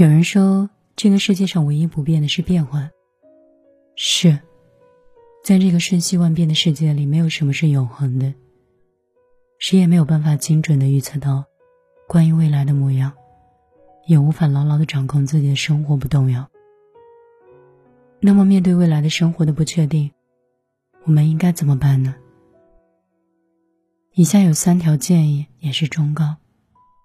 有人说，这个世界上唯一不变的是变化。是，在这个瞬息万变的世界里，没有什么是永恒的。谁也没有办法精准的预测到关于未来的模样，也无法牢牢的掌控自己的生活不动摇。那么，面对未来的生活的不确定，我们应该怎么办呢？以下有三条建议，也是忠告，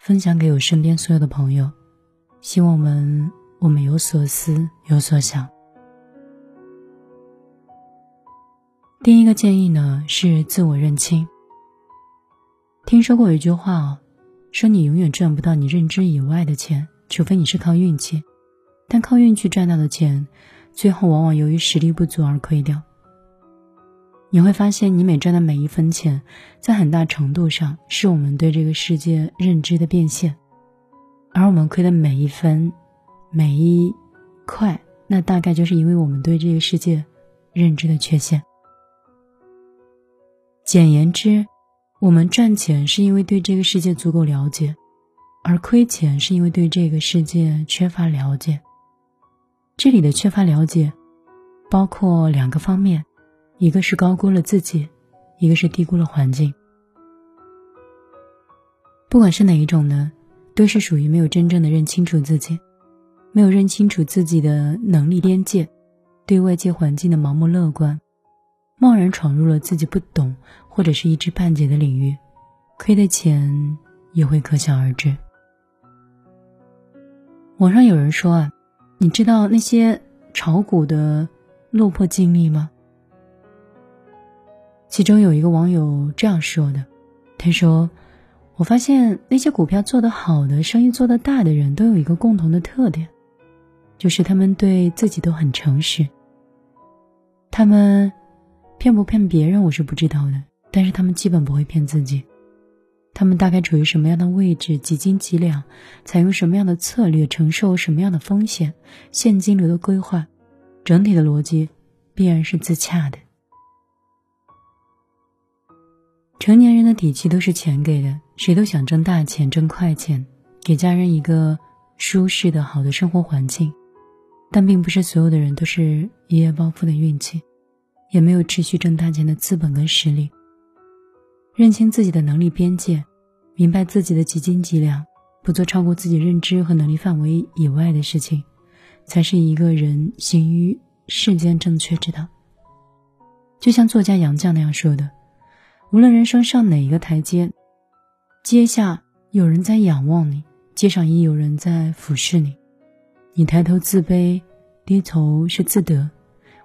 分享给我身边所有的朋友。希望我们我们有所思有所想。第一个建议呢是自我认清。听说过一句话哦，说你永远赚不到你认知以外的钱，除非你是靠运气。但靠运气赚到的钱，最后往往由于实力不足而亏掉。你会发现，你每赚的每一分钱，在很大程度上是我们对这个世界认知的变现。而我们亏的每一分、每一块，那大概就是因为我们对这个世界认知的缺陷。简言之，我们赚钱是因为对这个世界足够了解，而亏钱是因为对这个世界缺乏了解。这里的缺乏了解，包括两个方面：一个是高估了自己，一个是低估了环境。不管是哪一种呢？都是属于没有真正的认清楚自己，没有认清楚自己的能力边界，对外界环境的盲目乐观，贸然闯入了自己不懂或者是一知半解的领域，亏的钱也会可想而知。网上有人说啊，你知道那些炒股的落魄经历吗？其中有一个网友这样说的，他说。我发现那些股票做得好的、生意做得大的人都有一个共同的特点，就是他们对自己都很诚实。他们骗不骗别人我是不知道的，但是他们基本不会骗自己。他们大概处于什么样的位置，几斤几两，采用什么样的策略，承受什么样的风险，现金流的规划，整体的逻辑必然是自洽的。成年人的底气都是钱给的，谁都想挣大钱、挣快钱，给家人一个舒适的好的生活环境。但并不是所有的人都是一夜暴富的运气，也没有持续挣大钱的资本跟实力。认清自己的能力边界，明白自己的几斤几两，不做超过自己认知和能力范围以外的事情，才是一个人行于世间正确之道。就像作家杨绛那样说的。无论人生上哪一个台阶，阶下有人在仰望你，阶上亦有人在俯视你。你抬头自卑，低头是自得，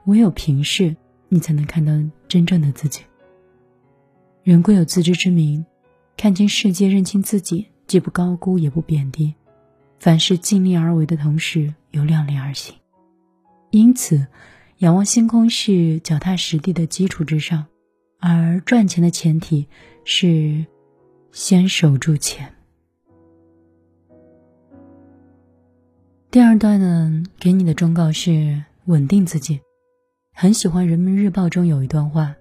唯有平视，你才能看到真正的自己。人贵有自知之明，看清世界，认清自己，既不高估，也不贬低，凡事尽力而为的同时，又量力而行。因此，仰望星空是脚踏实地的基础之上。而赚钱的前提是先守住钱。第二段呢，给你的忠告是稳定自己。很喜欢《人民日报》中有一段话，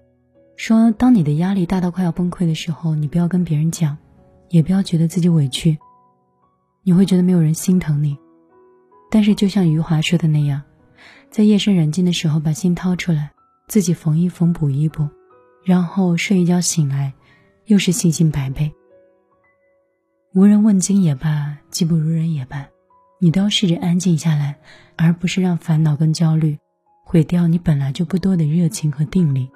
说：当你的压力大到快要崩溃的时候，你不要跟别人讲，也不要觉得自己委屈，你会觉得没有人心疼你。但是就像余华说的那样，在夜深人静的时候，把心掏出来，自己缝一缝，补一补。然后睡一觉醒来，又是信心百倍。无人问津也罢，技不如人也罢，你都要试着安静下来，而不是让烦恼跟焦虑毁掉你本来就不多的热情和定力。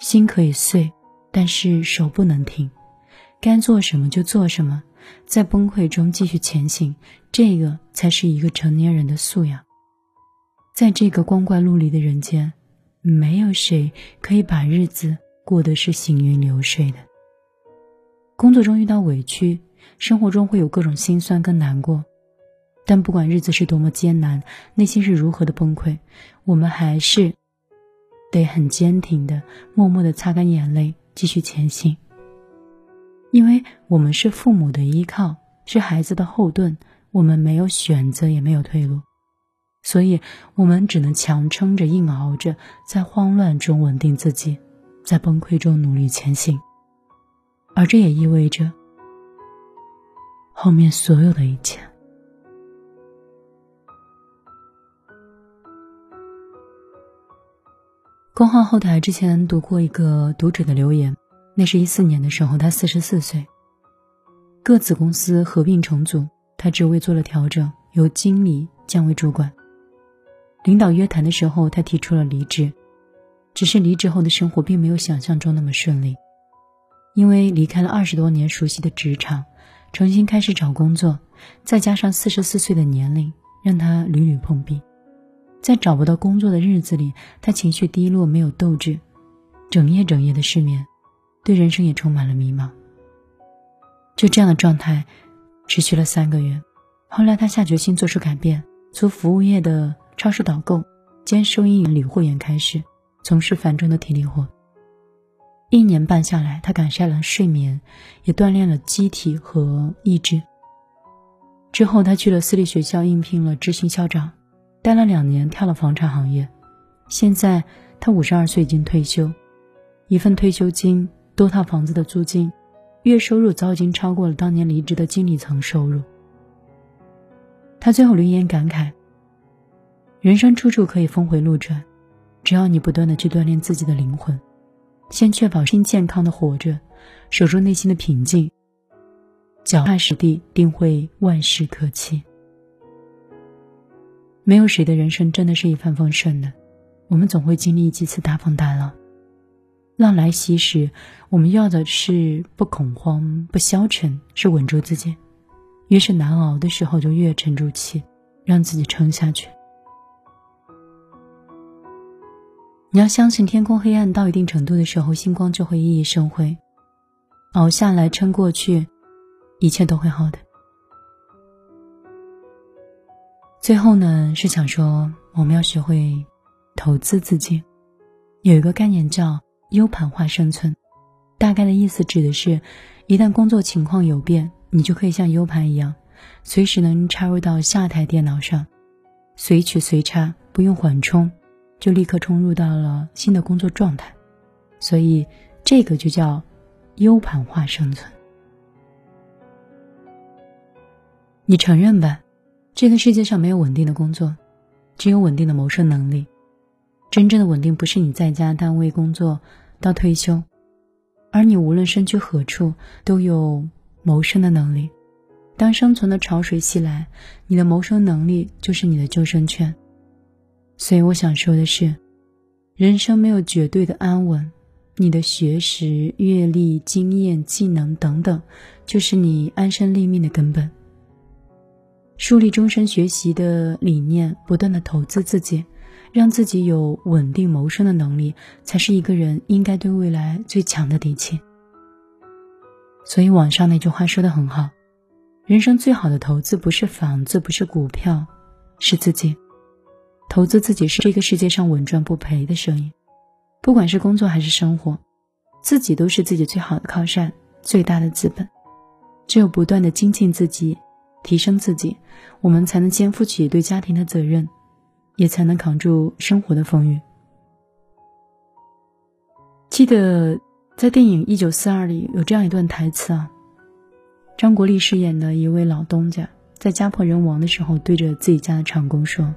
心可以碎，但是手不能停，该做什么就做什么，在崩溃中继续前行，这个才是一个成年人的素养。在这个光怪陆离的人间。没有谁可以把日子过得是行云流水的。工作中遇到委屈，生活中会有各种心酸跟难过，但不管日子是多么艰难，内心是如何的崩溃，我们还是得很坚挺的，默默的擦干眼泪，继续前行。因为我们是父母的依靠，是孩子的后盾，我们没有选择，也没有退路。所以我们只能强撑着硬熬着在慌乱中稳定自己在崩溃中努力前行。而这也意味着后面所有的一切。工号后台之前读过一个读者的留言那是一四年的时候他四十四岁。各子公司合并重组他职位做了调整由经理降为主管领导约谈的时候，他提出了离职，只是离职后的生活并没有想象中那么顺利，因为离开了二十多年熟悉的职场，重新开始找工作，再加上四十四岁的年龄，让他屡屡碰壁。在找不到工作的日子里，他情绪低落，没有斗志，整夜整夜的失眠，对人生也充满了迷茫。就这样的状态，持续了三个月。后来他下决心做出改变，从服务业的超市导购兼收银员、理货员开始，从事繁重的体力活。一年半下来，他改善了睡眠，也锻炼了机体和意志。之后，他去了私立学校应聘了执行校长。待了两年，跳了房产行业。现在他五十二岁，已经退休，一份退休金，多套房子的租金，月收入早已经超过了当年离职的经理层收入。他最后留言感慨：“人生处处可以峰回路转，只要你不断的去锻炼自己的灵魂，先确保心健康的活着，守住内心的平静，脚踏实地，定会万事可期。”没有谁的人生真的是一帆风顺的，我们总会经历几次大风大浪。浪来袭时，我们要的是不恐慌、不消沉，是稳住自己。越是难熬的时候，就越沉住气，让自己撑下去。你要相信，天空黑暗到一定程度的时候，星光就会熠熠生辉。熬下来，撑过去，一切都会好的。最后呢，是想说我们要学会投资自己。有一个概念叫 U 盘化生存，大概的意思指的是，一旦工作情况有变，你就可以像 U 盘一样，随时能插入到下台电脑上，随取随插，不用缓冲，就立刻冲入到了新的工作状态。所以这个就叫 U 盘化生存。你承认吧？这个世界上没有稳定的工作，只有稳定的谋生能力。真正的稳定不是你在家单位工作到退休，而你无论身居何处都有谋生的能力。当生存的潮水袭来，你的谋生能力就是你的救生圈。所以我想说的是，人生没有绝对的安稳，你的学识、阅历、经验、技能等等，就是你安身立命的根本。树立终身学习的理念，不断的投资自己，让自己有稳定谋生的能力，才是一个人应该对未来最强的底气。所以网上那句话说的很好，人生最好的投资不是房子，不是股票，是自己。投资自己是这个世界上稳赚不赔的生意，不管是工作还是生活，自己都是自己最好的靠山，最大的资本。只有不断的精进自己。提升自己，我们才能肩负起对家庭的责任，也才能扛住生活的风雨。记得在电影《一九四二》里有这样一段台词啊，张国立饰演的一位老东家，在家破人亡的时候，对着自己家的长工说：“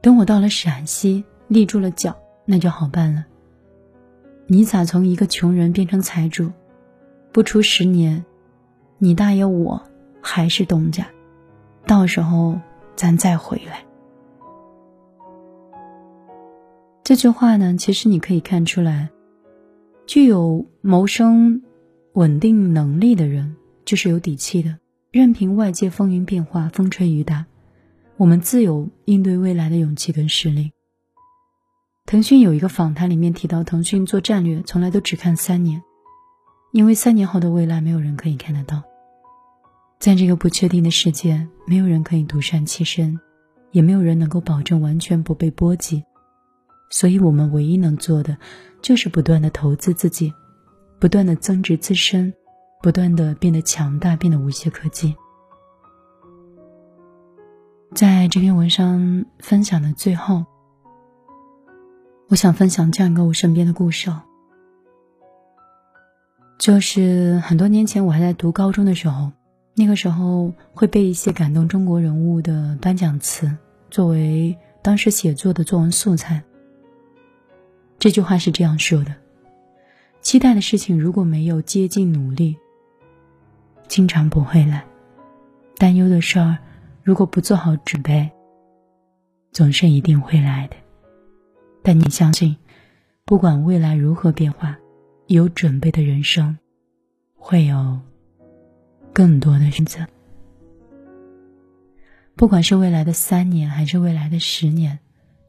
等我到了陕西立住了脚，那就好办了。你咋从一个穷人变成财主？不出十年。”你大爷，我还是东家，到时候咱再回来。这句话呢，其实你可以看出来，具有谋生稳定能力的人就是有底气的，任凭外界风云变化、风吹雨打，我们自有应对未来的勇气跟实力。腾讯有一个访谈里面提到，腾讯做战略从来都只看三年，因为三年后的未来没有人可以看得到。在这个不确定的世界，没有人可以独善其身，也没有人能够保证完全不被波及。所以，我们唯一能做的，就是不断的投资自己，不断的增值自身，不断的变得强大，变得无懈可击。在这篇文章分享的最后，我想分享这样一个我身边的故事，就是很多年前我还在读高中的时候。那个时候会背一些感动中国人物的颁奖词，作为当时写作的作文素材。这句话是这样说的：期待的事情如果没有接近努力，经常不会来；担忧的事儿如果不做好准备，总是一定会来的。但你相信，不管未来如何变化，有准备的人生会有更多的选择。不管是未来的三年，还是未来的十年，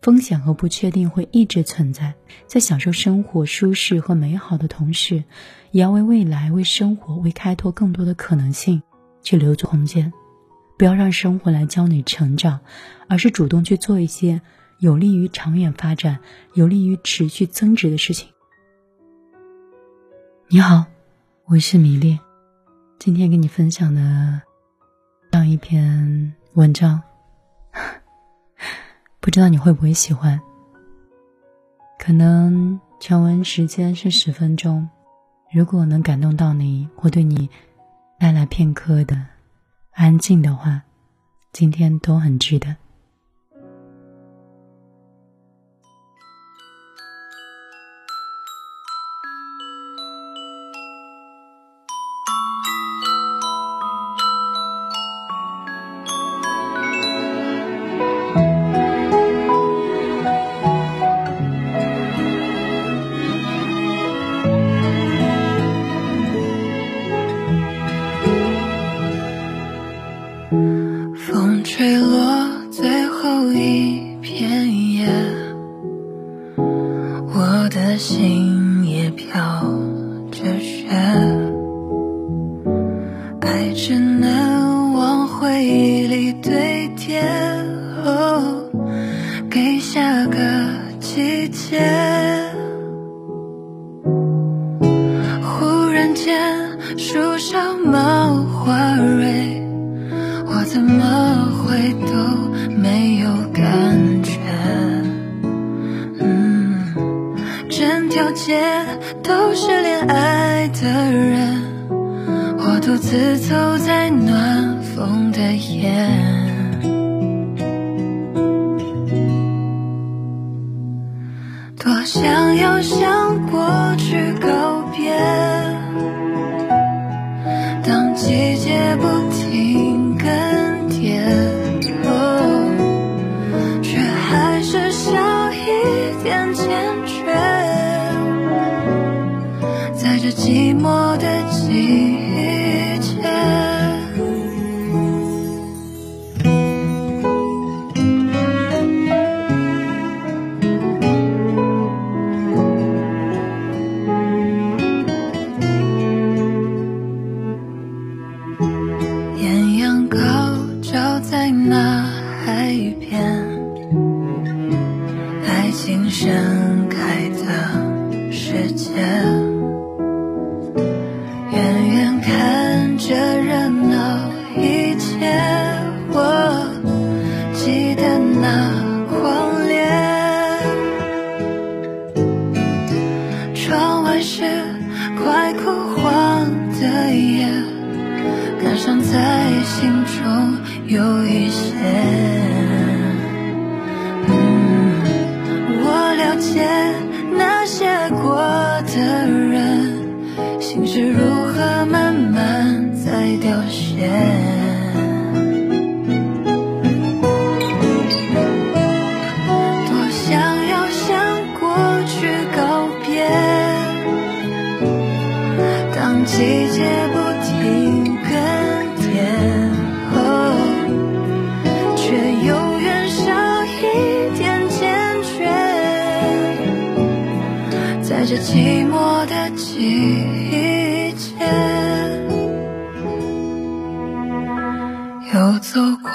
风险和不确定会一直存在。在享受生活舒适和美好的同时，也要为未来、为生活、为开拓更多的可能性去留足空间。不要让生活来教你成长，而是主动去做一些有利于长远发展、有利于持续增值的事情。你好，我是米粒，今天跟你分享的这样一篇。文章，不知道你会不会喜欢？可能全文时间是十分钟，如果能感动到你，或对你带来片刻的安静的话，今天都很值得。心也飘着雪爱着条街都是恋爱的人，我独自走在暖风的夜，多想要向过去告别。生寂寞的季节，又走过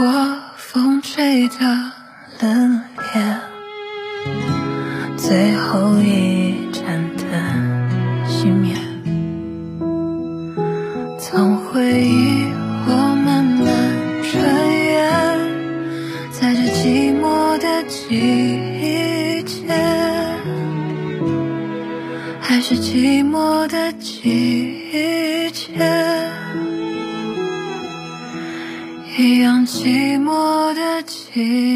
风吹的冷冽，最后一盏灯熄灭，从回忆我慢慢穿越，在这寂寞的季 Hey.